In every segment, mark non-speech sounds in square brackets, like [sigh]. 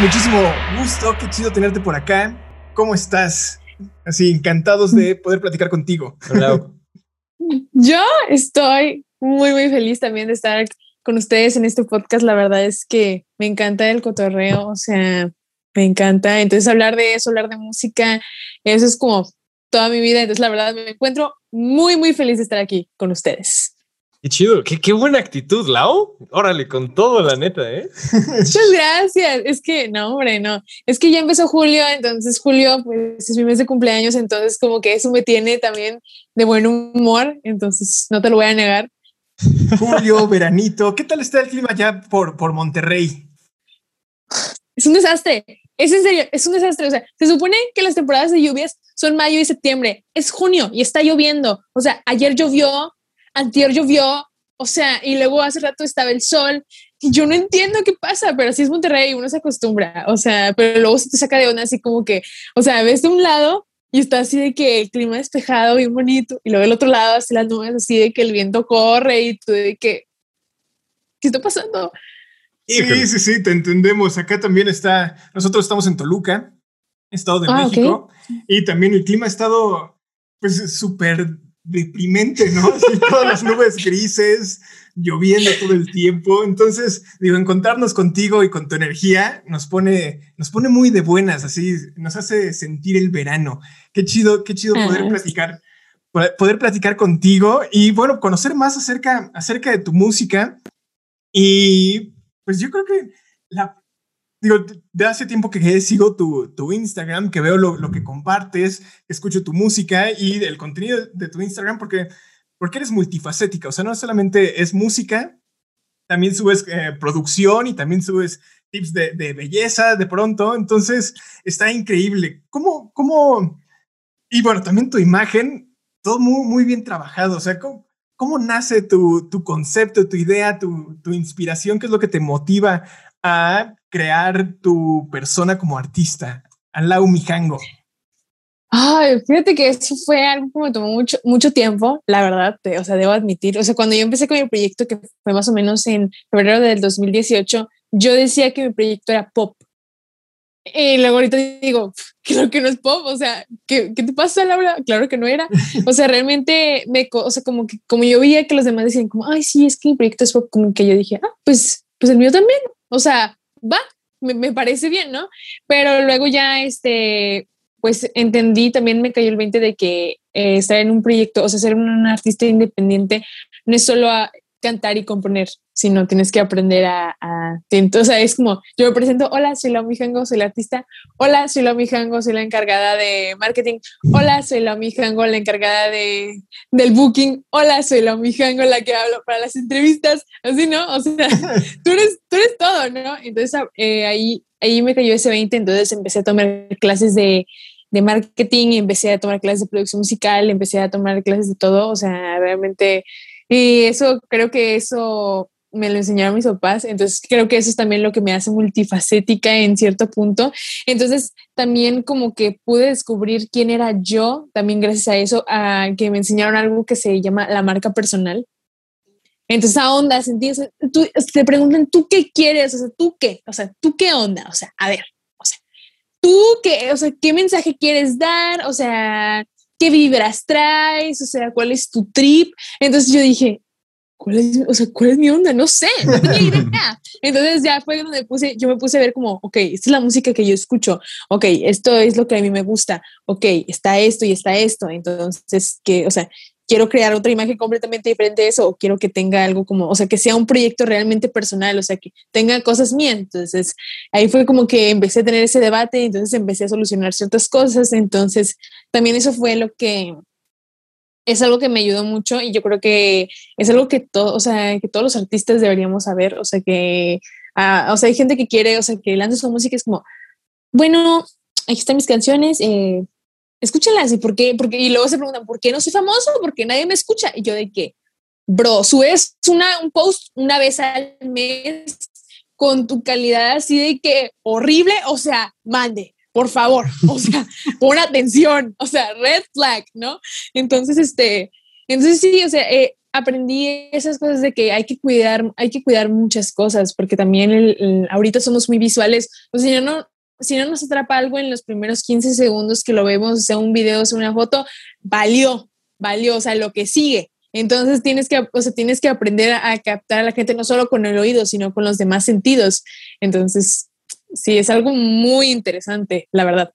Muchísimo gusto, qué chido tenerte por acá. ¿Cómo estás? Así, encantados de poder platicar contigo. Hola. [laughs] Yo estoy muy, muy feliz también de estar con ustedes en este podcast. La verdad es que me encanta el cotorreo, o sea, me encanta. Entonces, hablar de eso, hablar de música, eso es como toda mi vida. Entonces, la verdad, me encuentro muy, muy feliz de estar aquí con ustedes. Qué chido, qué, qué, buena actitud, Lau. Órale, con todo, la neta, ¿eh? Muchas gracias. Es que, no, hombre, no. Es que ya empezó julio, entonces julio, pues es mi mes de cumpleaños, entonces como que eso me tiene también de buen humor, entonces no te lo voy a negar. Julio, [laughs] veranito, ¿qué tal está el clima ya por, por Monterrey? Es un desastre. Es en serio, es un desastre. O sea, se supone que las temporadas de lluvias son mayo y septiembre. Es junio y está lloviendo. O sea, ayer llovió, antier llovió, o sea, y luego hace rato estaba el sol. Y yo no entiendo qué pasa, pero así es Monterrey, uno se acostumbra, o sea, pero luego se te saca de onda así como que, o sea, ves de un lado y está así de que el clima despejado, bien bonito, y luego del otro lado así las nubes así de que el viento corre y tú de que, ¿qué está pasando? Sí, sí, sí, te entendemos. Acá también está, nosotros estamos en Toluca, Estado de ah, México, y también el clima ha estado pues súper deprimente, ¿no? [laughs] Así todas las nubes grises, lloviendo todo el tiempo. Entonces, digo, encontrarnos contigo y con tu energía nos pone, nos pone muy de buenas, así nos hace sentir el verano. Qué chido, qué chido poder ah. platicar, poder platicar contigo y bueno, conocer más acerca, acerca de tu música. Y pues yo creo que la, digo, de hace tiempo que sigo tu, tu Instagram, que veo lo, lo, que compartes, escucho tu música y el contenido de tu Instagram, porque, porque eres multifacética, o sea, no solamente es música, también subes eh, producción y también subes tips de, de, belleza de pronto, entonces está increíble. ¿Cómo, cómo, y bueno, también tu imagen, todo muy, muy bien trabajado, o sea, ¿cómo, cómo nace tu, tu concepto, tu idea, tu, tu inspiración? ¿Qué es lo que te motiva a crear tu persona como artista? Alau Mijango. Ay, fíjate que eso fue algo que me tomó mucho, mucho tiempo, la verdad, o sea, debo admitir, o sea, cuando yo empecé con mi proyecto, que fue más o menos en febrero del 2018, yo decía que mi proyecto era pop. Y luego ahorita digo, [laughs] creo que no es pop, o sea, ¿qué, qué te pasa, Laura? Claro que no era. O sea, realmente, me, o sea, como que como yo veía que los demás decían como, ay, sí, es que mi proyecto es pop, como que yo dije, ah, pues, pues el mío también. O sea, va, me, parece bien, ¿no? Pero luego ya, este, pues entendí, también me cayó el 20 de que eh, estar en un proyecto, o sea, ser un artista independiente no es solo a cantar y componer, sino tienes que aprender a, a entonces es como, yo me presento, hola, soy la Mijango, soy la artista, hola, soy la Mijango, soy la encargada de marketing, hola, soy la Mijango, la encargada de, del booking, hola, soy la Mijango, la que hablo para las entrevistas, así, ¿no? O sea, [laughs] tú eres, tú eres todo, ¿no? Entonces eh, ahí, ahí me cayó ese 20, entonces empecé a tomar clases de, de marketing, empecé a tomar clases de producción musical, empecé a tomar clases de todo, o sea, realmente, y eso, creo que eso me lo enseñaron mis papás, entonces creo que eso es también lo que me hace multifacética en cierto punto. Entonces también como que pude descubrir quién era yo, también gracias a eso, a que me enseñaron algo que se llama la marca personal. Entonces a onda, ¿entiendes? Tú, te preguntan, ¿tú qué quieres? O sea, ¿tú qué? O sea, ¿tú qué onda? O sea, a ver, o sea, ¿tú qué? O sea, ¿qué mensaje quieres dar? O sea, ¿qué vibras traes? O sea, ¿cuál es tu trip? Entonces yo dije, ¿cuál es, o sea, ¿cuál es mi onda? No sé, no tenía [laughs] idea. Entonces ya fue donde puse, yo me puse a ver como, ok, esta es la música que yo escucho, ok, esto es lo que a mí me gusta, ok, está esto y está esto, entonces, que, o sea, quiero crear otra imagen completamente diferente de eso o quiero que tenga algo como, o sea, que sea un proyecto realmente personal, o sea, que tenga cosas mías. Entonces, ahí fue como que empecé a tener ese debate, entonces empecé a solucionar ciertas cosas, entonces también eso fue lo que es algo que me ayudó mucho y yo creo que es algo que, todo, o sea, que todos los artistas deberíamos saber, o sea, que, ah, o sea, hay gente que quiere, o sea, que lanza su música es como, bueno, aquí están mis canciones, eh, escúchenlas y por qué, porque, y luego se preguntan, ¿por qué no soy famoso? Porque nadie me escucha. Y yo de que, bro, subes una, un post una vez al mes con tu calidad así de que horrible, o sea, mande, por favor, o sea, [laughs] pon atención, o sea, red flag, ¿no? Entonces, este, entonces sí, o sea, eh, aprendí esas cosas de que hay que cuidar, hay que cuidar muchas cosas, porque también ahorita somos muy visuales, o si no, si no nos atrapa algo en los primeros 15 segundos que lo vemos, sea un video, sea una foto, valió, valió, o sea, lo que sigue. Entonces tienes que, o sea, tienes que aprender a, captar a la gente no solo con el oído, sino con los demás sentidos. Entonces, sí, es algo muy interesante, la verdad.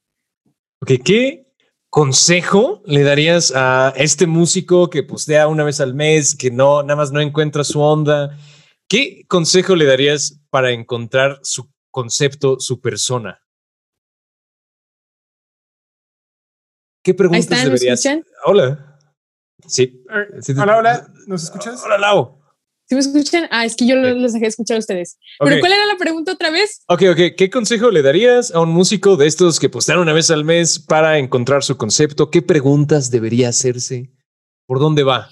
Ok, ¿qué consejo le darías a este músico que postea una vez al mes, que no, nada más no encuentra su onda? ¿Qué consejo le darías para encontrar su concepto, su persona? ¿Qué preguntas deberías? Hola. Sí. Hola, hola. ¿Nos escuchas? Hola, Lau. ¿Sí me escuchan? Ah, es que yo los dejé escuchar a ustedes. Pero ¿cuál era la pregunta otra vez? Ok, ok. ¿Qué consejo le darías a un músico de estos que postean una vez al mes para encontrar su concepto? ¿Qué preguntas debería hacerse? ¿Por dónde va?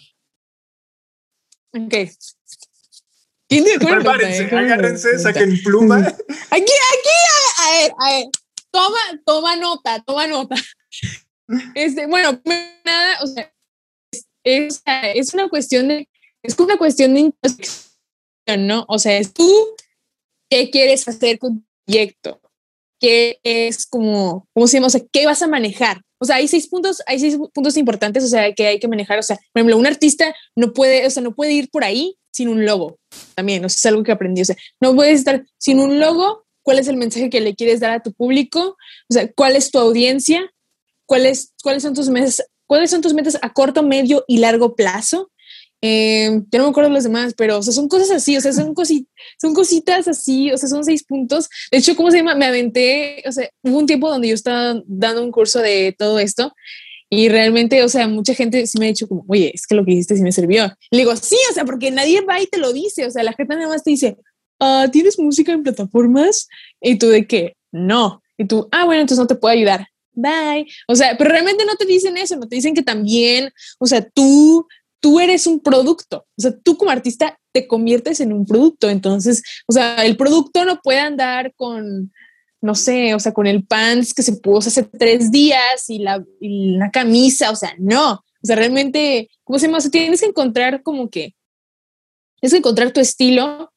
Ok. Prepárense, agárrense, saquen pluma. [laughs] Aquí, aquí, a ver, a ver. Toma, toma nota, toma nota. [laughs] Este, bueno, nada, o sea, es, es una cuestión de, es una cuestión de introspección, ¿no? O sea, es tú qué quieres hacer con tu proyecto, qué es como, ¿cómo se llama? O sea, qué vas a manejar. O sea, hay seis puntos, hay seis puntos importantes, o sea, que hay que manejar. O sea, por ejemplo, un artista no puede, o sea, no puede ir por ahí sin un logo. También, o es algo que aprendí. O sea, no puedes estar sin un logo. ¿Cuál es el mensaje que le quieres dar a tu público? O sea, ¿cuál es tu audiencia? ¿Cuáles, cuáles son tus meses ¿Cuáles son tus metas a corto, medio y largo plazo? Eh, ya no me acuerdo de los demás, pero o sea, son cosas así, o sea, son, son cositas así, o sea, son seis puntos. De hecho, ¿cómo se llama? Me aventé, o sea, hubo un tiempo donde yo estaba dando un curso de todo esto y realmente, o sea, mucha gente sí me ha dicho como, oye, es que lo que hiciste sí me sirvió. le digo, sí, o sea, porque nadie va y te lo dice, o sea, la gente nada más te dice, ah, ¿tienes música en plataformas? Y tú de qué? No. Y tú, ah, bueno, entonces no te puedo ayudar bye. O sea, pero realmente no te dicen eso, no te dicen que también, o sea, tú, tú eres un producto, o sea, tú como artista te conviertes en un producto, entonces, o sea, el producto no puede andar con, no sé, o sea, con el pants que se puso hace tres días y la, y la camisa, o sea, no, o sea, realmente, ¿cómo se llama? O sea, tienes que encontrar como que, tienes que encontrar tu estilo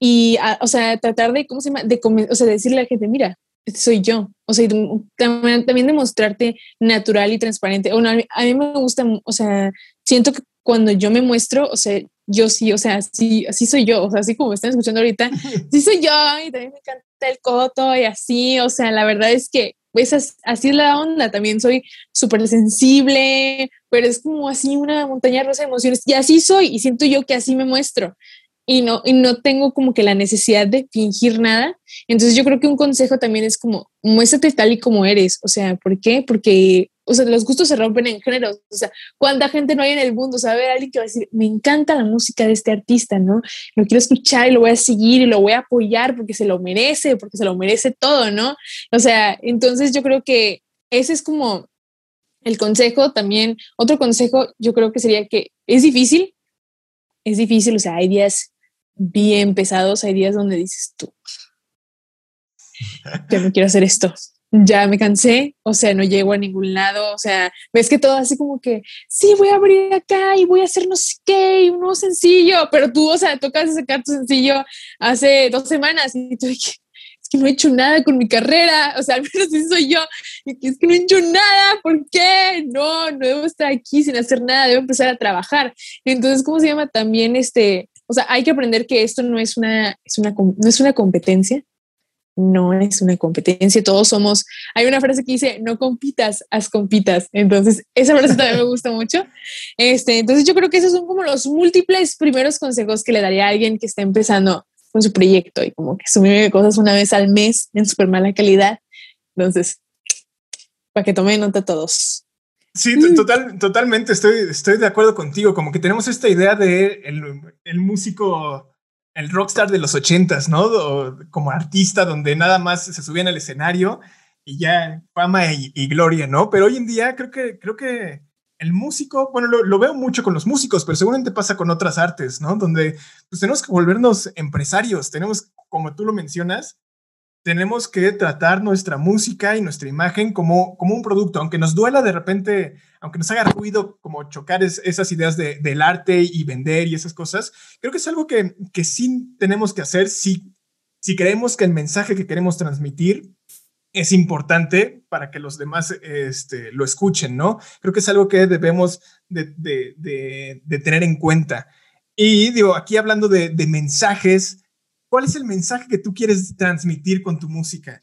y, o sea, tratar de, ¿cómo se llama? De, o sea, decirle a la gente, mira, este soy yo. O sea, también, también demostrarte natural y transparente. a mí me gusta, o sea, siento que cuando yo me muestro, o sea, yo sí, o sea, sí, así soy yo, o sea, así como me están escuchando ahorita, [laughs] sí soy yo y también me encanta el coto y así, o sea, la verdad es que pues así es la onda, también soy súper sensible, pero es como así una montaña rosa de emociones y así soy y siento yo que así me muestro y no, y no tengo como que la necesidad de fingir nada. Entonces yo creo que un consejo también es como, muéstrate tal y como eres. O sea, ¿por qué? Porque, o sea, los gustos se rompen en géneros. O sea, ¿cuánta gente no hay en el mundo? sabe alguien que va a decir, me encanta la música de este artista, ¿no? Lo quiero escuchar y lo voy a seguir y lo voy a apoyar porque se lo merece, porque se lo merece todo, ¿no? O sea, entonces yo creo que ese es como el consejo también. Otro consejo yo creo que sería que es difícil, es difícil, o sea, hay días bien pesados, hay días donde dices tú, ya no quiero hacer esto, ya me cansé, o sea, no llego a ningún lado, o sea, ves que todo así como que, sí, voy a abrir acá y voy a hacer no sé qué, un nuevo sencillo, pero tú, o sea, tocas sacar tu sencillo hace dos semanas y tú, es que no he hecho nada con mi carrera, o sea, al menos así soy yo, es que no he hecho nada, ¿por qué? No, no debo estar aquí sin hacer nada, debo empezar a trabajar. Entonces, ¿cómo se llama también este? O sea, hay que aprender que esto no es una, es una, no es una competencia, no es una competencia, todos somos, hay una frase que dice, no compitas, haz compitas. Entonces, esa frase también me gusta mucho. Este, entonces, yo creo que esos son como los múltiples primeros consejos que le daría a alguien que está empezando con su proyecto y como que subir cosas una vez al mes en súper mala calidad. Entonces, para que tomen nota todos. Sí, total, totalmente estoy, estoy de acuerdo contigo. Como que tenemos esta idea de el, músico, el rockstar de los ochentas, ¿no? como artista donde nada más se subían al escenario y ya fama y, gloria, ¿no? Pero hoy en día creo que, creo que el músico, bueno, lo, veo mucho con los músicos, pero seguramente pasa con otras artes, ¿no? Donde pues tenemos que volvernos empresarios, tenemos, como tú lo mencionas, tenemos que tratar nuestra música y nuestra imagen como, como un producto, aunque nos duela de repente, aunque nos haga ruido como chocar esas ideas del arte y vender y esas cosas, creo que es algo que, que sí tenemos que hacer si, si creemos que el mensaje que queremos transmitir es importante para que los demás este, lo escuchen, ¿no? Creo que es algo que debemos de, de, tener en cuenta. Y digo, aquí hablando de, mensajes, ¿cuál es el mensaje que tú quieres transmitir con tu música?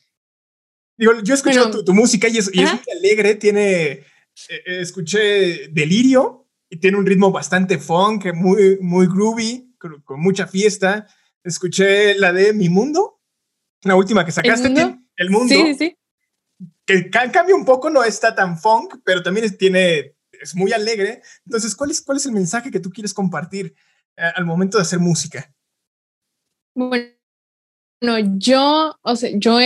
Digo, yo escuché tu, música y es, muy alegre, tiene, eh, eh, escuché Delirio y tiene un ritmo bastante funk, muy, muy groovy, con, mucha fiesta. Escuché la de Mi Mundo, la última que sacaste, ¿El mundo? Sí, sí. Que cambia un poco, no está tan funk, pero también es, tiene, es muy alegre. Entonces, ¿cuál es, cuál es el mensaje que tú quieres compartir eh, al momento de hacer música? Bueno, yo, o sea, yo,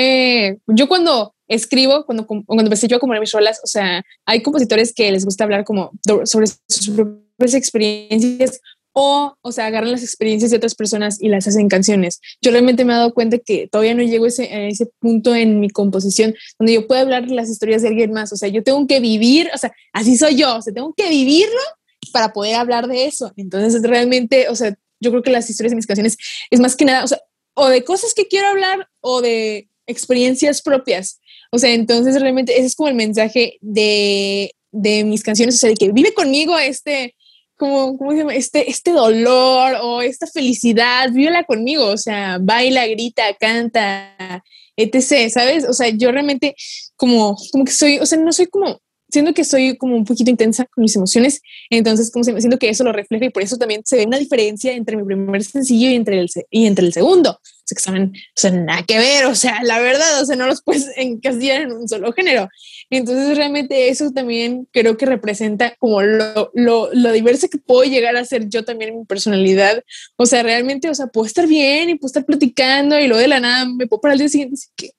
yo cuando escribo, cuando, cuando empecé yo a componer mis rolas, o sea, hay compositores que les gusta hablar como sobre sus propias experiencias o, o sea, agarran las experiencias de otras personas y las hacen canciones. Yo realmente me he dado cuenta que todavía no llego a ese, a ese punto en mi composición donde yo puedo hablar las historias de alguien más. O sea, yo tengo que vivir, o sea, así soy yo, o sea, tengo que vivirlo para poder hablar de eso. Entonces, realmente, o sea, yo creo que las historias de mis canciones es más que nada, o sea, o de cosas que quiero hablar o de experiencias propias. O sea, entonces realmente ese es como el mensaje de, de mis canciones, o sea, de que vive conmigo este, como, ¿cómo se llama? Este, este dolor o esta felicidad, vívela conmigo, o sea, baila, grita, canta, etc., ¿sabes? O sea, yo realmente como, como que soy, o sea, no soy como, siento que soy como un poquito intensa con mis emociones, entonces como se siento que eso lo refleja y por eso también se ve una diferencia entre mi primer sencillo y entre el, y entre el segundo sea, que son, o sea, nada que ver, o sea, la verdad, o sea, no los puedes encasillar en un solo género. Entonces, realmente eso también creo que representa como lo, lo, lo diverso que puedo llegar a ser yo también en mi personalidad. O sea, realmente, o sea, puedo estar bien y puedo estar platicando y luego de la nada me puedo para el día siguiente decir que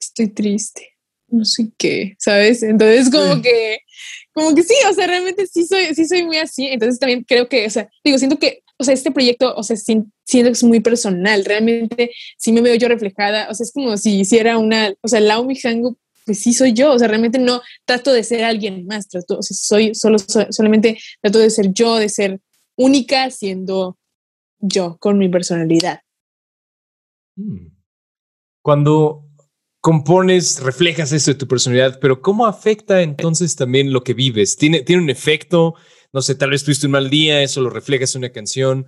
estoy triste, no sé qué, ¿sabes? Entonces, como que como que sí, o sea, realmente sí soy, sí soy muy así. Entonces también creo que, o sea, digo, siento que, o sea, este proyecto, o sea, siento que es muy personal. Realmente sí me veo yo reflejada. O sea, es como si hiciera una, o sea, Lao Mijango, pues sí soy yo. O sea, realmente no trato de ser alguien más. Trato, o sea, soy solo, solamente trato de ser yo, de ser única siendo yo con mi personalidad. Hmm. Cuando compones, reflejas eso de tu personalidad, pero ¿cómo afecta entonces también lo que vives? ¿Tiene, tiene un efecto? No sé, tal vez tuviste un mal día, eso lo reflejas en una canción.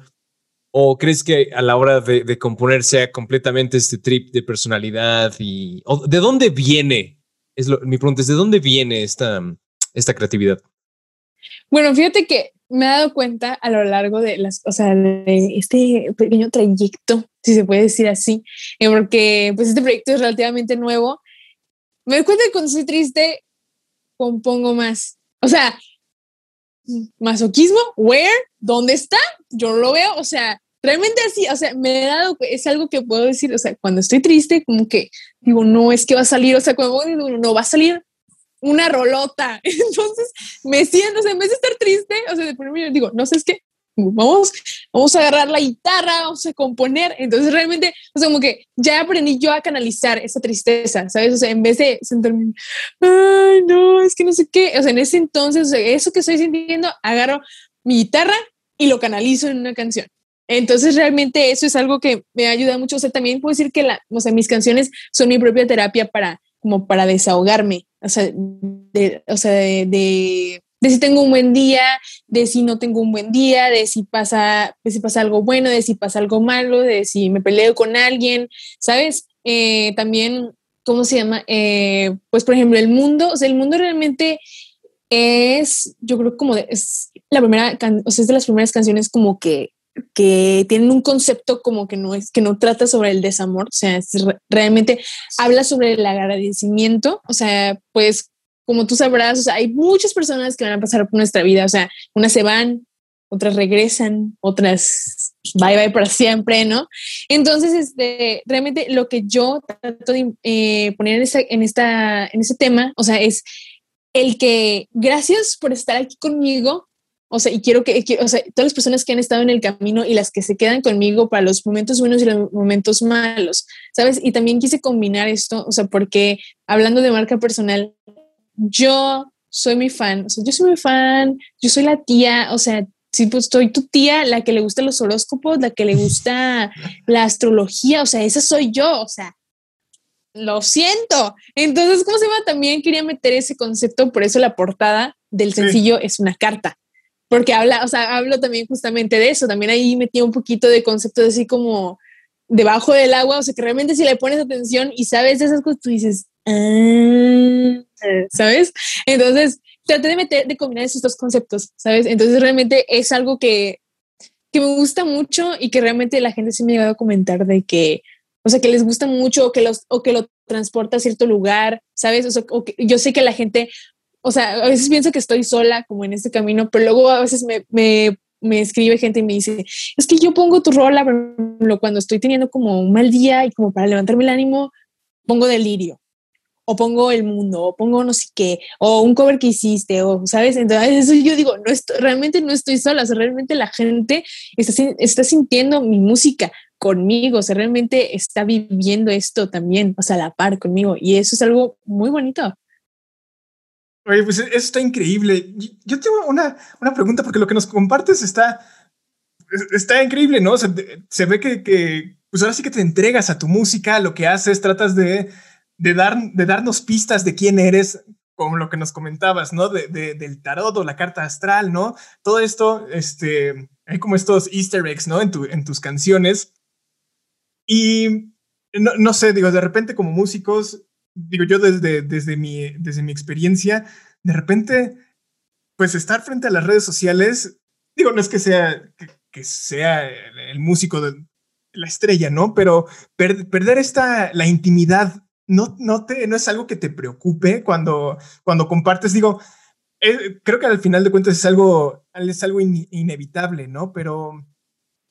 ¿O crees que a la hora de, componer sea completamente este trip de personalidad? y ¿De dónde viene? Es mi pregunta es, ¿de dónde viene esta, esta creatividad? Bueno, fíjate que me he dado cuenta a lo largo de las, o sea, de este pequeño trayecto si se puede decir así, eh, porque pues este proyecto es relativamente nuevo. Me doy cuenta que cuando estoy triste, compongo más. O sea, masoquismo, where, ¿dónde está? Yo no lo veo, o sea, realmente así, o sea, me he dado, es algo que puedo decir, o sea, cuando estoy triste, como que digo, no, es que va a salir, o sea, cuando digo, no, va a salir una rolota. [laughs] Entonces me siento, o sea, en vez de estar triste, o sea, de ponerme, digo, no sé, es que vamos, vamos a agarrar la guitarra, vamos a componer. Entonces realmente, o sea, como que ya aprendí yo a canalizar esa tristeza, ¿sabes? O sea, en vez de sentarme, ay, no, es que no sé qué, o sea, en ese entonces, o sea, eso que estoy sintiendo, agarro mi guitarra y lo canalizo en una canción. Entonces, realmente eso es algo que me ayuda mucho. O sea, también puedo decir que la, o sea, mis canciones son mi propia terapia para, como para desahogarme, o sea, de, o sea, de de si tengo un buen día, de si no tengo un buen día, de si pasa, de si pasa algo bueno, de si pasa algo malo, de si me peleo con alguien, ¿sabes? Eh, también, ¿cómo se llama? Eh, pues, por ejemplo, el mundo, o sea, el mundo realmente es, yo creo como es la primera, o sea, es de las primeras canciones como que que tienen un concepto como que no es que no trata sobre el desamor, o sea, realmente habla sobre el agradecimiento, o sea, pues como tú sabrás, o sea, hay muchas personas que van a pasar por nuestra vida, o sea, unas se van, otras regresan, otras bye bye para siempre, ¿no? Entonces, este, realmente lo que yo trato de eh, poner en, esta, en, esta, en este tema, o sea, es el que gracias por estar aquí conmigo, o sea, y quiero que, o sea, todas las personas que han estado en el camino y las que se quedan conmigo para los momentos buenos y los momentos malos, ¿sabes? Y también quise combinar esto, o sea, porque hablando de marca personal, yo soy mi fan, o sea, yo soy mi fan, yo soy la tía, o sea, sí, pues soy tu tía, la que le gusta los horóscopos, la que le gusta [laughs] la astrología, o sea, esa soy yo, o sea, lo siento. Entonces, ¿cómo se llama? También quería meter ese concepto, por eso la portada del sencillo es una carta porque habla, o sea, hablo también justamente de eso, también ahí metí un poquito de conceptos así como debajo del agua, o sea, que realmente si le pones atención y sabes de esas cosas, tú dices, ah", ¿sabes? Entonces, traté de meter, de combinar esos dos conceptos, ¿sabes? Entonces, realmente es algo que, que me gusta mucho y que realmente la gente sí me ha llegado a comentar de que, o sea, que les gusta mucho o que, los, o que lo transporta a cierto lugar, ¿sabes? O sea, que, yo sé que la gente o sea, a veces pienso que estoy sola como en este camino, pero luego a veces me, me, me escribe gente y me dice, es que yo pongo tu rola, pero cuando estoy teniendo como un mal día y como para levantarme el ánimo, pongo delirio, o pongo el mundo, o pongo no sé qué, o un cover que hiciste, o sabes, entonces [laughs] eso yo digo, no estoy, realmente no estoy sola, o realmente la gente está, está sintiendo mi música conmigo, o sea, realmente está viviendo esto también, o sea, a la par conmigo, y eso es algo muy bonito. Oye, pues eso está increíble. Yo tengo una, una pregunta porque lo que nos compartes está, está increíble, ¿no? se ve que, que, pues ahora sí que te entregas a tu música, lo que haces, tratas de, de, dar, de darnos pistas de quién eres, como lo que nos comentabas, ¿no? De, de, del tarot o la carta astral, ¿no? Todo esto, este, hay como estos easter eggs, ¿no? En, tu, en tus canciones. Y no, no sé, digo, de repente como músicos digo yo desde, desde, mi, desde mi experiencia, de repente, pues estar frente a las redes sociales, digo, no es que sea, que, sea el, músico de la estrella, ¿no? Pero perder esta, la intimidad, no, no, te, no es algo que te preocupe cuando, cuando compartes, digo, eh, creo que al final de cuentas es algo, es algo inevitable, ¿no? Pero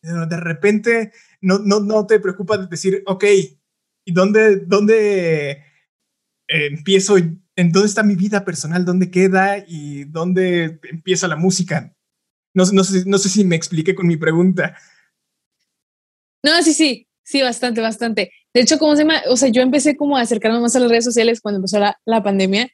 de repente no, no, no te preocupa decir, ok, ¿y dónde, dónde, empiezo, en dónde está mi vida personal, dónde queda y dónde empieza la música. No, no, sé, no sé si me expliqué con mi pregunta. No, sí, sí, sí, bastante, bastante. De hecho, ¿cómo se llama? O sea, yo empecé como a acercarme más a las redes sociales cuando empezó la, la pandemia.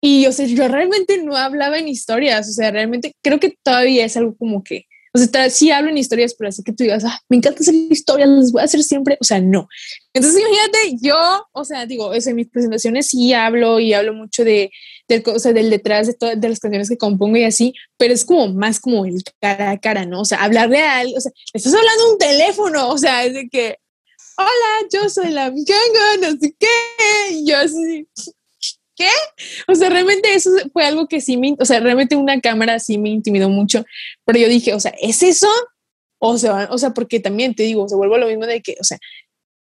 Y, o sea, yo realmente no hablaba en historias. O sea, realmente creo que todavía es algo como que o sea, sí hablo en historias, pero así que tú digas, ah, me encanta hacer historias, las voy a hacer siempre. O sea, no. Entonces, imagínate, yo, o sea, digo, en mis presentaciones sí hablo y hablo mucho de, del, o sea, del detrás de todas de las canciones que compongo y así, pero es como más como el cara a cara, ¿no? O sea, hablar real, o sea, estás hablando un teléfono, o sea, es de que, hola, yo soy la ganga, no sé qué, y yo así, ¿qué? O sea, realmente eso fue algo que sí me, o sea, realmente una cámara sí me intimidó mucho, pero yo dije, o sea, ¿es eso? O sea, o sea, porque también te digo, se vuelve a lo mismo de que, o sea,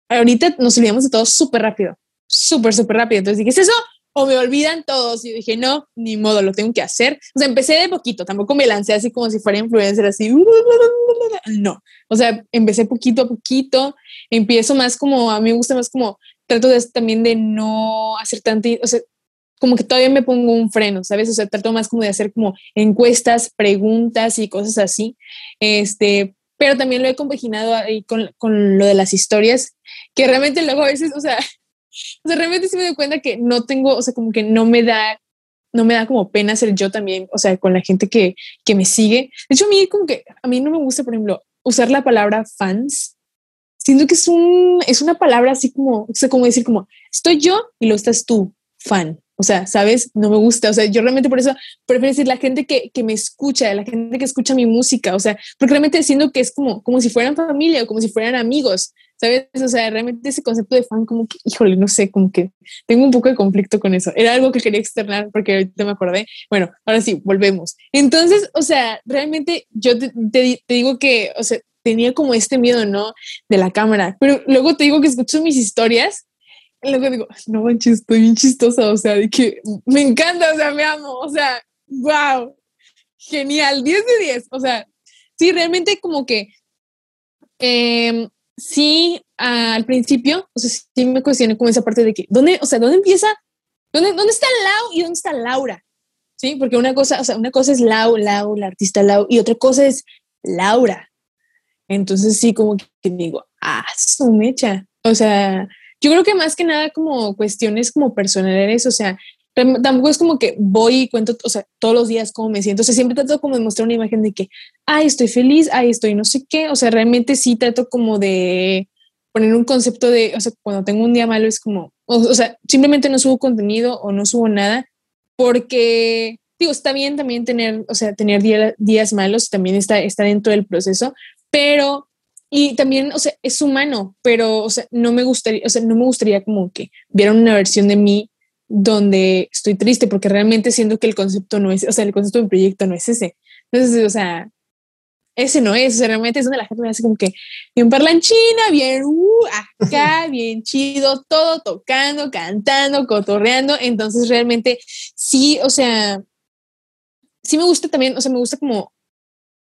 ahorita nos olvidamos de todo súper rápido, súper, súper rápido. Entonces dije, ¿es eso? O me olvidan todos. Y dije, no, ni modo, lo tengo que hacer. O sea, empecé de poquito, tampoco me lancé así como si fuera influencer, así. No, o sea, empecé poquito a poquito. Empiezo más como, a mí me gusta más como, trato de, también de no hacer tanto, o sea, como que todavía me pongo un freno, ¿sabes? O sea, trato más como de hacer como encuestas, preguntas y cosas así. Este, pero también lo he compaginado ahí con, con lo de las historias, que realmente luego a veces, o sea, o sea, realmente sí me doy cuenta que no tengo, o sea, como que no me da, no me da como pena ser yo también, o sea, con la gente que, que me sigue. De hecho, a mí como que, a mí no me gusta, por ejemplo, usar la palabra fans. Siento que es, un, es una palabra así como, o sea, como decir como, estoy yo y lo estás tú, fan. O sea, ¿sabes? No me gusta. O sea, yo realmente por eso prefiero decir la gente que, que, me escucha, la gente que escucha mi música. O sea, porque realmente siento que es como, como si fueran familia o como si fueran amigos. ¿Sabes? O sea, realmente ese concepto de fan, como que, híjole, no sé, como que tengo un poco de conflicto con eso. Era algo que quería externar porque ahorita me acordé. Bueno, ahora sí, volvemos. Entonces, o sea, realmente yo te, te, te digo que, o sea, tenía como este miedo, ¿no? De la cámara. Pero luego te digo que escucho mis historias luego digo, no manches, estoy bien chistosa, o sea, de que me encanta, o sea, me amo, o sea, wow, genial, 10 de 10, o sea, sí, realmente como que, eh, sí, al principio, o sea, sí me cuestioné como esa parte de que, ¿dónde, o sea, dónde empieza? ¿Dónde, dónde está Lau y dónde está Laura? ¿sí? Porque una cosa, o sea, una cosa es Lau, Lau, la artista Lau, y otra cosa es Laura. Entonces sí, como que digo, ah, su mecha. O sea, yo creo que más que nada como cuestiones como personales, o sea, tampoco es como que voy y cuento, o sea, todos los días cómo me siento. O sea, siempre trato como de mostrar una imagen de que, ay, estoy feliz, ay, estoy no sé qué. O sea, realmente sí trato como de poner un concepto de, o sea, cuando tengo un día malo es como, o, sea, simplemente no subo contenido o no subo nada porque, digo, está bien también tener, o sea, tener días malos, también está, está dentro del proceso, pero, y también, o sea, es humano, pero, o sea, no me gustaría, o sea, no me gustaría como que vieran una versión de mí donde estoy triste porque realmente siento que el concepto no es, o sea, el concepto del proyecto no es ese. Entonces, o sea, ese no es, o sea, realmente es donde la gente me hace como que bien parlanchina, bien uh, acá, [laughs] bien chido, todo tocando, cantando, cotorreando. Entonces, realmente sí, o sea, sí me gusta también, o sea, me gusta como,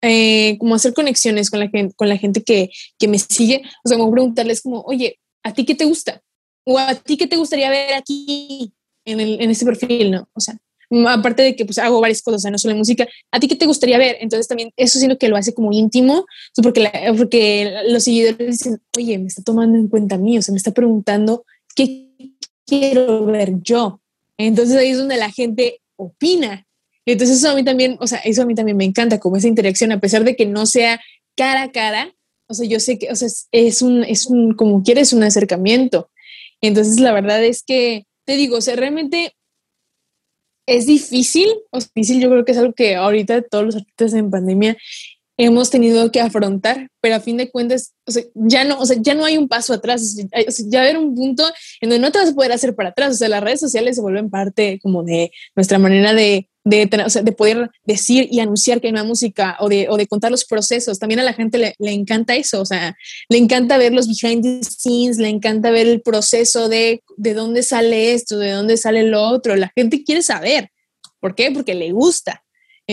eh, como hacer conexiones con la gente, con la gente que, que me sigue. O sea, como preguntarles como, oye, ¿a ti qué te gusta? ¿O a ti qué te gustaría ver aquí en, el, en este perfil? ¿No? O sea, aparte de que pues hago varias cosas, o sea, no solo música, ¿a ti qué te gustaría ver? Entonces también eso siento que lo hace como íntimo, porque, porque los seguidores dicen, oye, me está tomando en cuenta mí, o sea, me está preguntando qué quiero ver yo. Entonces ahí es donde la gente opina. Entonces eso a mí también, o sea, eso a mí también me encanta, como esa interacción, a pesar de que no sea cara a cara, o sea, yo sé que, o sea, es un, es un, como quieres, un acercamiento. Entonces la verdad es que, te digo, o sea, realmente es difícil, o difícil yo creo que es algo que ahorita todos los artistas en pandemia hemos tenido que afrontar, pero a fin de cuentas, o sea, ya no, o sea, ya no hay un paso atrás, ya haber un punto en donde no te vas a poder hacer para atrás, o sea, las redes sociales se vuelven parte como de nuestra manera de de, o sea, de poder decir y anunciar que hay una música o de, o de contar los procesos. También a la gente le, le, encanta eso, o sea, le encanta ver los behind the scenes, le encanta ver el proceso de, de dónde sale esto, de dónde sale lo otro. La gente quiere saber. ¿Por qué? Porque le gusta.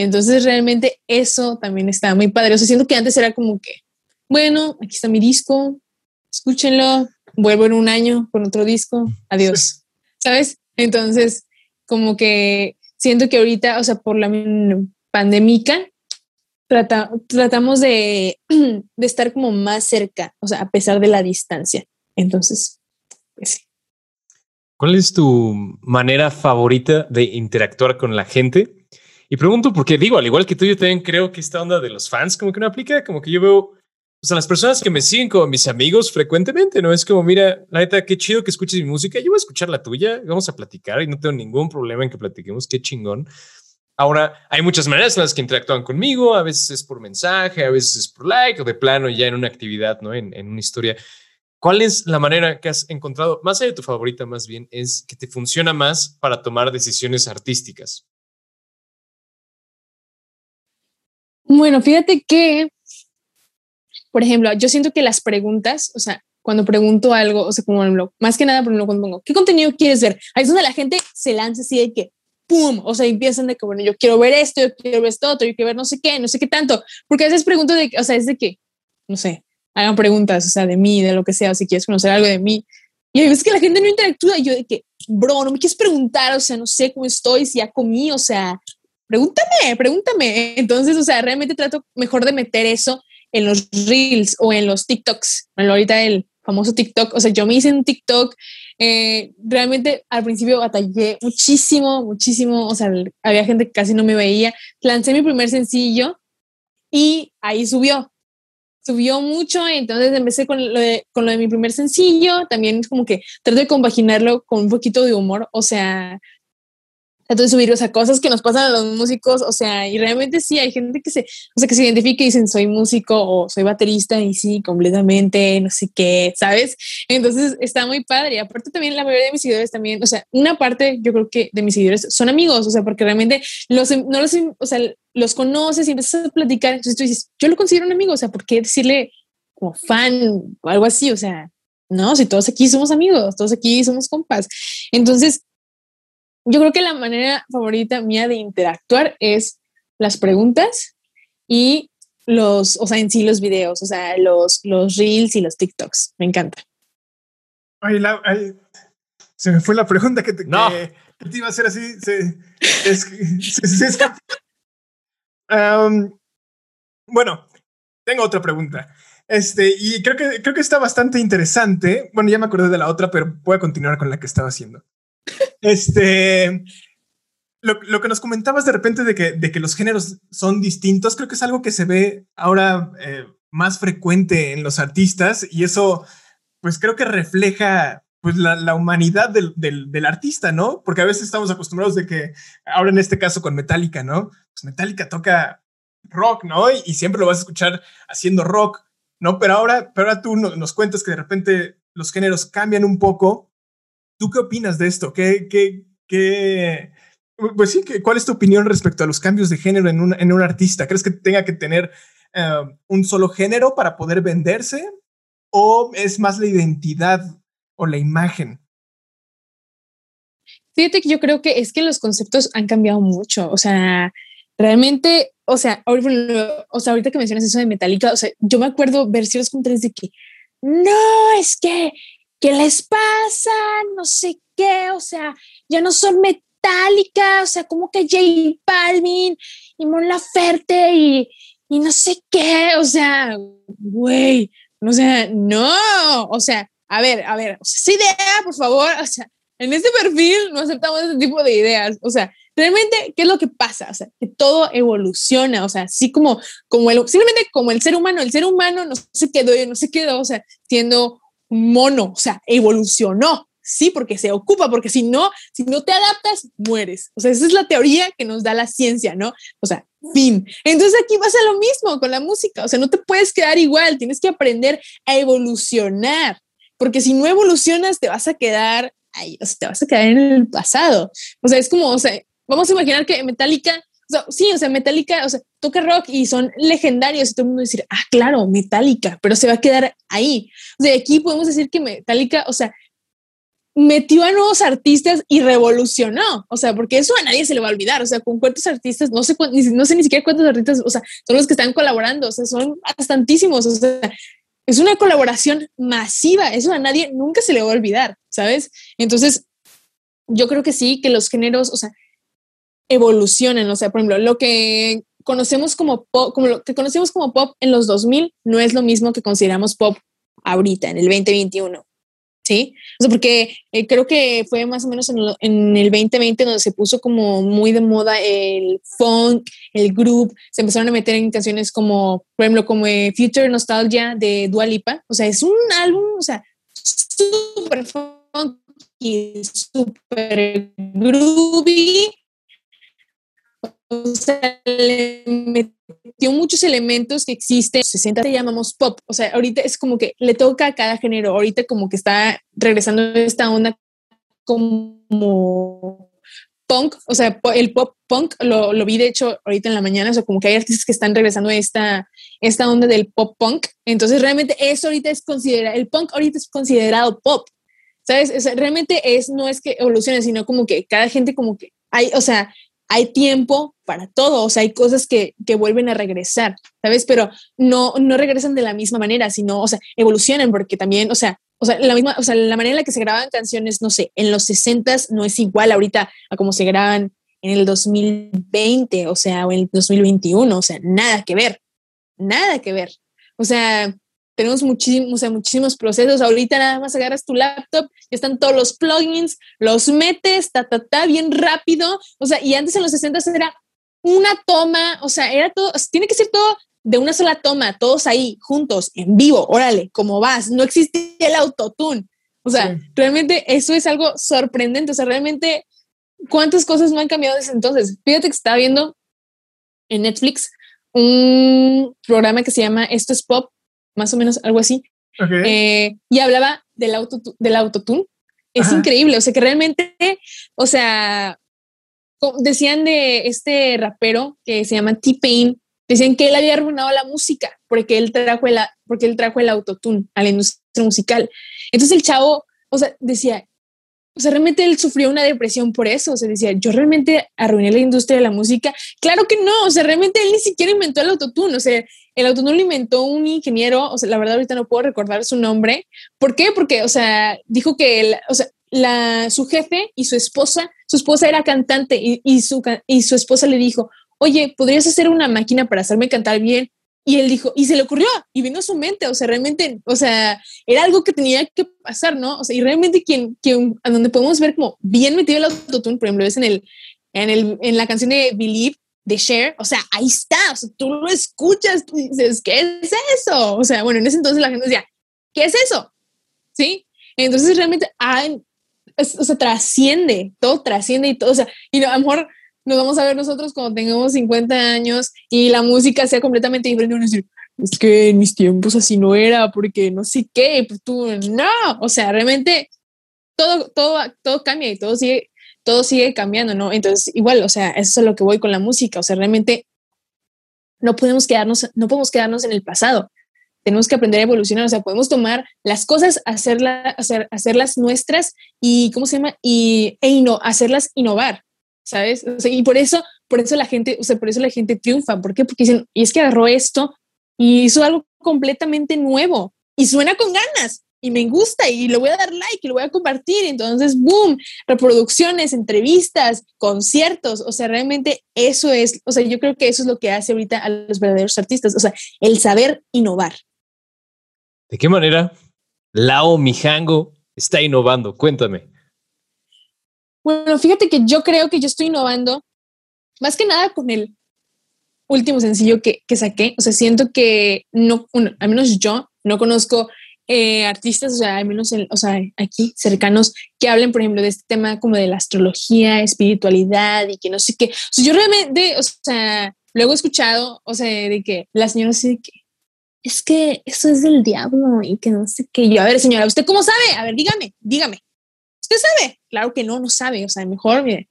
Entonces realmente eso también está muy padre. O sea, siento que antes era como que, bueno, aquí está mi disco, escúchenlo, vuelvo en un año con otro disco, adiós. [laughs] ¿Sabes? Entonces, como que siento que ahorita, o sea, por la pandémica, tratamos de, [clears throat] de, estar como más cerca, o sea, a pesar de la distancia. Entonces, pues sí. ¿Cuál es tu manera favorita de interactuar con la gente? Y pregunto porque digo, al igual que tú, yo también creo que esta onda de los fans como que no aplica, como que yo veo o sea, las personas que me siguen como mis amigos frecuentemente, ¿no? Es como, mira, la neta, qué chido que escuches mi música, yo voy a escuchar la tuya, vamos a platicar y no tengo ningún problema en que platiquemos, qué chingón. Ahora, hay muchas maneras en las que interactúan conmigo, a veces es por mensaje, a veces es por like o de plano ya en una actividad, ¿no? En, en una historia. ¿Cuál es la manera que has encontrado, más allá de tu favorita más bien, es que te funciona más para tomar decisiones artísticas? Bueno, fíjate que por ejemplo, yo siento que las preguntas, o sea, cuando pregunto algo, o sea, como más que nada, por ejemplo, cuando pongo, ¿qué contenido quieres ver? Ahí es donde la gente se lanza así de que, ¡pum! O sea, empiezan de que, bueno, yo quiero ver esto, yo quiero ver esto otro, yo quiero ver no sé qué, no sé qué tanto. Porque a veces pregunto de, o sea, es de que, no sé, hagan preguntas, o sea, de mí, de lo que sea, o si quieres conocer algo de mí. Y hay veces que la gente no interactúa y yo de que, bro, no me quieres preguntar, o sea, no sé cómo estoy, si ya comí, o sea, pregúntame, pregúntame. Entonces, o sea, realmente trato mejor de meter eso en los reels o en los TikToks. Bueno, ahorita el famoso TikTok, o sea, yo me hice un TikTok, eh, realmente al principio batallé muchísimo, muchísimo, o sea, había gente que casi no me veía. Lancé mi primer sencillo y ahí subió, subió mucho, entonces empecé con lo, de, con lo de mi primer sencillo, también es como que trato de compaginarlo con un poquito de humor, o sea, de subir, o sea, cosas que nos pasan a los músicos, o sea, y realmente sí, hay gente que se, o sea, que se identifica y dicen, soy músico o soy baterista y sí, completamente, no sé qué, ¿sabes? Entonces está muy padre. Y aparte también la mayoría de mis seguidores también, o sea, una parte yo creo que de mis seguidores son amigos, o sea, porque realmente los, no los, o sea, los conoces y empiezas a platicar, entonces tú dices, yo lo considero un amigo, o sea, ¿por qué decirle como fan o algo así? O sea, no, si todos aquí somos amigos, todos aquí somos compas. Entonces, yo creo que la manera favorita mía de interactuar es las preguntas y los, o sea, en sí los videos, o sea, los, los reels y los TikToks. Me encanta. Ay, se me fue la pregunta que te, no. te iba a ser así, se, se, bueno, tengo otra pregunta. Este, y creo que, creo que está bastante interesante. Bueno, ya me acordé de la otra, pero voy a continuar con la que estaba haciendo. Este, lo, que nos comentabas de repente de que, de que los géneros son distintos, creo que es algo que se ve ahora eh, más frecuente en los artistas y eso, pues creo que refleja pues la, humanidad del, del, artista, ¿no? Porque a veces estamos acostumbrados de que, ahora en este caso con Metallica, ¿no? Pues Metallica toca rock, ¿no? Y, y siempre lo vas a escuchar haciendo rock, ¿no? Pero ahora, pero ahora tú nos cuentas que de repente los géneros cambian un poco. ¿Tú qué opinas de esto? ¿Qué, qué, qué, pues sí, ¿cuál es tu opinión respecto a los cambios de género en un, en un artista? ¿Crees que tenga que tener uh, un solo género para poder venderse? ¿O es más la identidad o la imagen? Fíjate que yo creo que es que los conceptos han cambiado mucho. O sea, realmente, o sea, o sea, ahorita que mencionas eso de Metallica, o sea, yo me acuerdo ver ciertos comentarios de que no, es que, ¿qué les pasa? No sé qué, o sea, ya no son Metallica, o sea, como que J Balvin y Mon Laferte y, y no sé qué, o sea, güey, o sea, no, o sea, a ver, a ver, esa idea, por favor, o sea, en este perfil no aceptamos ese tipo de ideas, o sea, realmente, ¿qué es lo que pasa? O sea, que todo evoluciona, o sea, así como, como el, simplemente como el ser humano, el ser humano no se quedó, no se quedó, o sea, siendo mono, o sea, evolucionó, sí, porque se ocupa, porque si no, si no te adaptas, mueres. O sea, esa es la teoría que nos da la ciencia, ¿no? O sea, fin. Entonces aquí pasa lo mismo con la música, o sea, no te puedes quedar igual, tienes que aprender a evolucionar, porque si no evolucionas, te vas a quedar ahí, o sea, te vas a quedar en el pasado. O sea, es como, o sea, vamos a imaginar que Metallica, sea, sí, o sea, Metallica, o sea, toca rock y son legendarios y todo el mundo decir, ah, claro, Metallica, pero se va a quedar ahí. Sea, aquí podemos decir que Metallica, o sea, metió a nuevos artistas y revolucionó, o sea, porque eso a nadie se le va a olvidar, o sea, con cuántos artistas, no sé, no sé ni siquiera cuántos artistas, o sea, son los que están colaborando, o sea, son bastantísimos, o sea, es una colaboración masiva, eso a nadie nunca se le va a olvidar, ¿sabes? Entonces, yo creo que sí, que los géneros, o sea, evolucionan, o sea, por ejemplo, lo que conocemos como pop, como lo que conocemos como pop en los 2000 no es lo mismo que consideramos pop ahorita, en el 2021. ¿sí? O sea, porque eh, creo que fue más o menos en, lo, en, el 2020 donde se puso como muy de moda el funk, el group, se empezaron a meter en canciones como, por ejemplo, como eh, Future Nostalgia de Dua Lipa, o sea, es un álbum, o sea, súper funky, súper groovy, o sea, le metió muchos elementos que existen. 60 te llamamos pop. O sea, ahorita es como que le toca a cada género. Ahorita como que está regresando esta onda como punk, o sea, el pop punk lo, lo, vi de hecho ahorita en la mañana, o sea, como que hay artistas que están regresando a esta, esta onda del pop punk, entonces realmente eso ahorita es considerado, el punk ahorita es considerado pop, ¿sabes? O sea, realmente es, no es que evolucione, sino como que cada gente como que hay, o sea, hay tiempo para todo, o sea, hay cosas que, que, vuelven a regresar, ¿sabes? Pero no, no regresan de la misma manera, sino, o sea, evolucionan porque también, o sea, o sea, la misma, o sea, la manera en la que se graban canciones, no sé, en los 60 no es igual ahorita a como se graban en el 2020, o sea, o en el 2021, o sea, nada que ver, nada que ver. O sea, tenemos muchísimos, o sea, muchísimos procesos. Ahorita nada más agarras tu laptop, ya están todos los plugins, los metes, ta, ta, ta, bien rápido. O sea, y antes en los 60 era una toma, o sea, era todo, tiene que ser todo de una sola toma, todos ahí, juntos, en vivo, órale, ¿cómo vas? No existía el autotune. O sea, realmente eso es algo sorprendente. O sea, realmente, ¿cuántas cosas no han cambiado desde entonces? Fíjate que estaba viendo en Netflix un programa que se llama Esto es Pop, más o menos algo así. Eh, y hablaba del, auto, del autotune. Es increíble, o sea que realmente, o sea, decían de este rapero que se llama T-Pain, decían que él había arruinado la música porque él trajo el, porque él trajo el autotune a la industria musical. Entonces el chavo, o sea, decía, o sea, realmente él sufrió una depresión por eso. O sea, decía, yo realmente arruiné la industria de la música. Claro que no, o sea, realmente él ni siquiera inventó el autotune. O sea, el autotune lo inventó un ingeniero, o sea, la verdad ahorita no puedo recordar su nombre. ¿Por qué? Porque, o sea, dijo que, él, o sea, la, su jefe y su esposa su esposa era cantante y, y, su, y su esposa le dijo, oye, ¿podrías hacer una máquina para hacerme cantar bien? Y él dijo, y se le ocurrió, y vino a su mente, o sea, realmente, o sea, era algo que tenía que pasar, ¿no? O sea, y realmente quien, quien a donde podemos ver como bien metido el autotune, por ejemplo, es en el, en el, en la canción de Believe, de Share, o sea, ahí está, o sea, tú lo escuchas, tú dices, ¿qué es eso? O sea, bueno, en ese entonces la gente decía, ¿qué es eso? ¿Sí? Entonces realmente, hay, o sea, trasciende, todo trasciende y todo, o sea, y a lo mejor nos vamos a ver nosotros cuando tengamos 50 años y la música sea completamente diferente. Y decir, es que en mis tiempos así no era, porque no sé qué, pues tú, no, o sea, realmente todo, todo, todo cambia y todo sigue, todo sigue cambiando, ¿no? Entonces, igual, o sea, eso es lo que voy con la música, o sea, realmente no podemos quedarnos, no podemos quedarnos en el pasado. Tenemos que aprender a evolucionar, o sea, podemos tomar las cosas, hacerla, hacer, hacerlas nuestras y, ¿cómo se llama? Y, e hacerlas innovar. ¿sabes? y por eso, por eso la gente, o sea, por eso la gente triunfa. ¿Por qué? Porque dicen, y es que agarró esto y hizo algo completamente nuevo y suena con ganas y me gusta y le voy a dar like y lo voy a compartir. Entonces, boom, reproducciones, entrevistas, conciertos. O sea, realmente eso es, o sea, yo creo que eso es lo que hace ahorita a los verdaderos artistas, o sea, el saber innovar. ¿De qué manera Lao Mijango está innovando? Cuéntame. Bueno, fíjate que yo creo que yo estoy innovando más que nada con el último sencillo que, que saqué. O sea, siento que no, al menos yo no conozco eh, artistas, o sea, al menos o sea, aquí cercanos, que hablen, por ejemplo, de este tema como de la astrología, espiritualidad y que no sé qué. Yo realmente, o sea, luego he escuchado, o sea, de que la señora dice que es que eso es del diablo y que no sé qué. Yo, a ver, señora, ¿usted cómo sabe? A ver, dígame, dígame. ¿Usted sabe? Claro que no, no sabe. O sea, mejor, mire,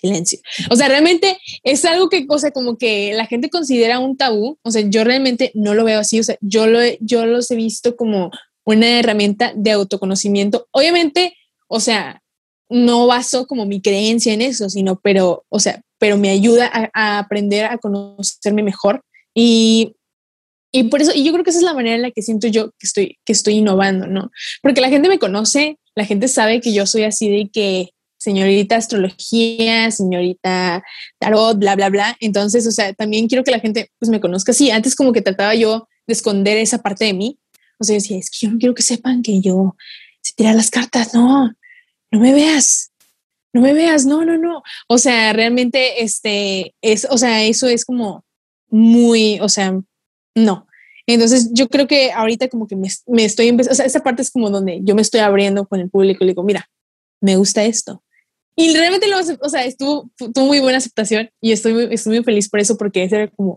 silencio. O sea, realmente es algo que, o sea, como que la gente considera un tabú. O sea, yo realmente no lo veo así. O sea, yo, lo, yo los he visto como una herramienta de autoconocimiento. Obviamente, o sea, no baso como mi creencia en eso, sino, pero, o sea, pero me ayuda a, aprender a conocerme mejor. Y y por eso, y yo creo que esa es la manera en la que siento yo que estoy, que estoy innovando, ¿no? Porque la gente me conoce, la gente sabe que yo soy así de que señorita astrología, señorita tarot, bla, bla, bla. Entonces, o sea, también quiero que la gente pues me conozca así. Antes como que trataba yo de esconder esa parte de mí. O sea, decía, es que yo no quiero que sepan que yo se tirar las cartas, no, no me veas, no me veas, no, no, no. O sea, realmente, este, es, o sea, eso es como muy, o sea, no. Entonces yo creo que ahorita como que me, me estoy empezando, o sea, esa parte es como donde yo me estoy abriendo con el público y le digo, mira, me gusta esto. Y realmente lo, o sea, estuvo, tuvo muy buena aceptación y estoy muy, estoy muy feliz por eso porque ese era como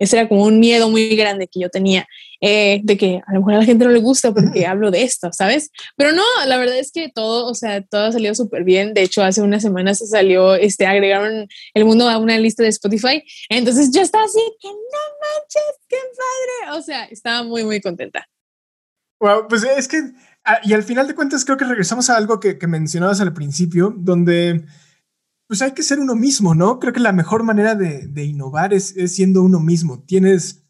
ese era como un miedo muy grande que yo tenía eh, de que a lo mejor a la gente no le gusta porque hablo de esto, ¿sabes? Pero no, la verdad es que todo, o sea, todo ha salido súper bien. De hecho, hace unas semanas se salió, este, agregaron el mundo a una lista de Spotify. Entonces yo estaba así, que no manches, qué padre. O sea, estaba muy, muy contenta. Wow, pues es que, y al final de cuentas creo que regresamos a algo que, que mencionabas al principio, donde pues hay que ser uno mismo, ¿no? Creo que la mejor manera de, innovar es, siendo uno mismo. Tienes,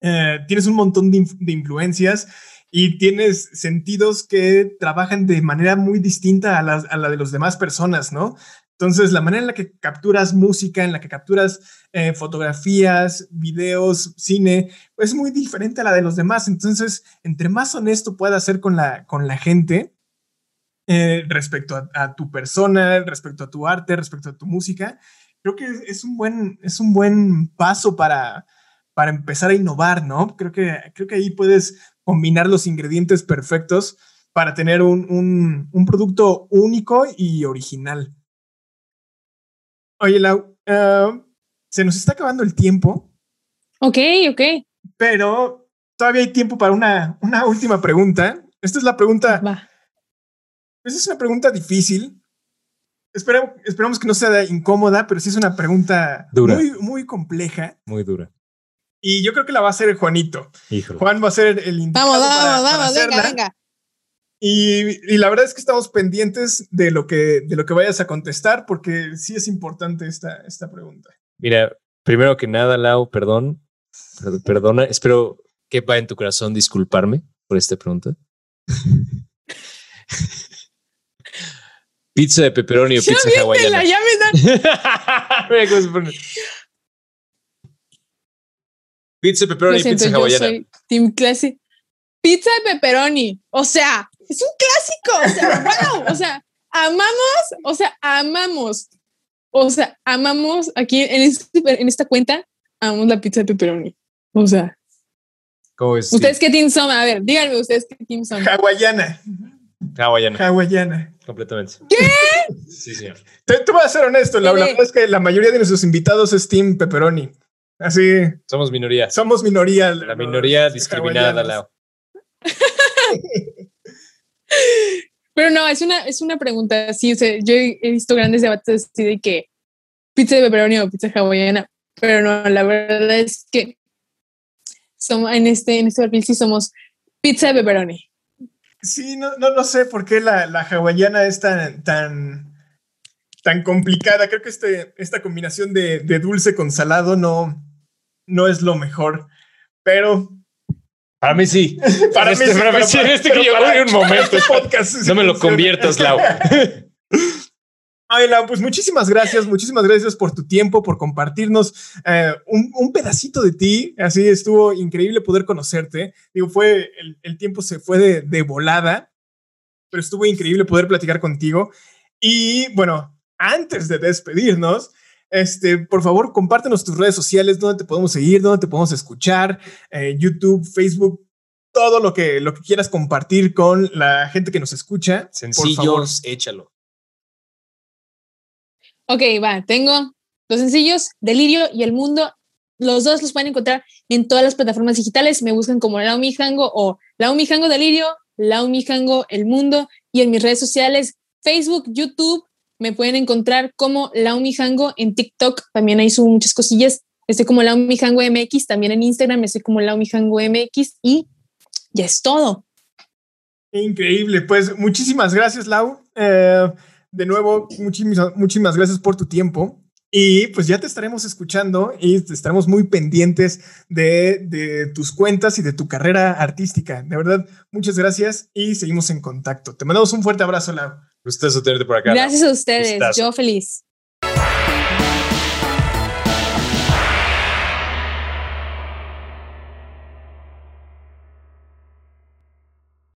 eh, tienes un montón de, influencias y tienes sentidos que trabajan de manera muy distinta a la, de las demás personas, ¿no? Entonces, la manera en la que capturas música, en la que capturas eh, fotografías, videos, cine, es muy diferente a la de los demás. Entonces, entre más honesto puedas ser con la, con la gente, eh, respecto a, tu persona, respecto a tu arte, respecto a tu música. Creo que es un buen, es un buen paso para, para empezar a innovar, ¿no? Creo que, creo que ahí puedes combinar los ingredientes perfectos para tener un, producto único y original. Oye, Lau, eh, se nos está acabando el tiempo. Ok, ok. Pero todavía hay tiempo para una, una última pregunta. Esta es la pregunta Va. Esa es una pregunta difícil. Esperamos que no sea incómoda, pero sí es una pregunta Muy, muy compleja. Muy dura. Y yo creo que la va a hacer Juanito. Juan va a ser el indicado. Vamos, vamos, vamos, venga, venga. Y, y, la verdad es que estamos pendientes de lo que, de lo que vayas a contestar, porque sí es importante esta, esta pregunta. Mira, primero que nada, Lau, perdón. Perdona, espero que va en tu corazón disculparme por esta pregunta. [laughs] Pizza de pepperoni o Ya pizza hawaiana. ya me da. Mira cómo se pone. Pizza de pepperoni y pizza hawaiana. Team Classic. Pizza de pepperoni. O sea, es un clásico. O sea, [laughs] wow. O sea, amamos, o sea, amamos. O sea, amamos aquí en, este- en esta cuenta, amamos la pizza de pepperoni. O sea, ¿Cómo es? ¿ustedes qué team son? A ver, díganme ustedes qué team son. Hawaiana. Hawaiana, Hawaiana. completamente. ¿Qué? Sí, señor. Te, te voy a ser honesto, la, verdad es que la mayoría de nuestros invitados es Team Pepperoni. Así, Somos minoría. somos minoría. La minoría discriminada, Lau. [laughs] Pero no, es una, es una pregunta. Sí, yo he he visto grandes debates así de que pizza de pepperoni o pizza hawaiana, pero no, la verdad es que somos, en este en este perfil sí somos pizza de pepperoni. Sí, no, no, no sé por qué la, la hawaiana es tan, tan, tan complicada. Creo que este, esta combinación de, de dulce con salado no, no es lo mejor. Pero Para mí sí. [laughs] para Este- mí sí, para mí sí, para- este que llegó en un [laughs] momento. este podcast sí No me lo conviertas, Lau. [laughs] Ay, Lau, pues muchísimas gracias, muchísimas gracias por tu tiempo, por compartirnos eh, un, un pedacito de ti. Así estuvo increíble poder conocerte. Digo, fue el, el tiempo se fue de, de volada, pero estuvo increíble poder platicar contigo. Y bueno, antes de despedirnos, este, por favor, compártenos tus redes sociales, dónde te podemos seguir, dónde te podemos escuchar, eh, YouTube, Facebook, todo lo que, lo que quieras compartir con la gente que nos escucha. Por favor. Sencillos, échalo. Ok, va, tengo los sencillos, Delirio y El Mundo. Los dos los pueden encontrar en todas las plataformas digitales. Me buscan como Laumi Jango o Laumi Jango Delirio, Laumi Jango El Mundo. Y en mis redes sociales, Facebook, YouTube, me pueden encontrar como Laumi Jango. En TikTok también ahí subo muchas cosillas. Estoy como Laumi Jango MX. También en Instagram estoy como Laumi Jango MX. Y ya es todo. Increíble, pues muchísimas gracias, Lau. Eh, de nuevo, muchísimas, muchísimas gracias por tu tiempo. Y pues ya te estaremos escuchando y estaremos muy pendientes de, de tus cuentas y de tu carrera artística. De verdad, muchas gracias y seguimos en contacto. Te mandamos un fuerte abrazo, Lau. Gustazo tenerte por acá. Lau. Gracias a ustedes. Gustazo. Yo feliz.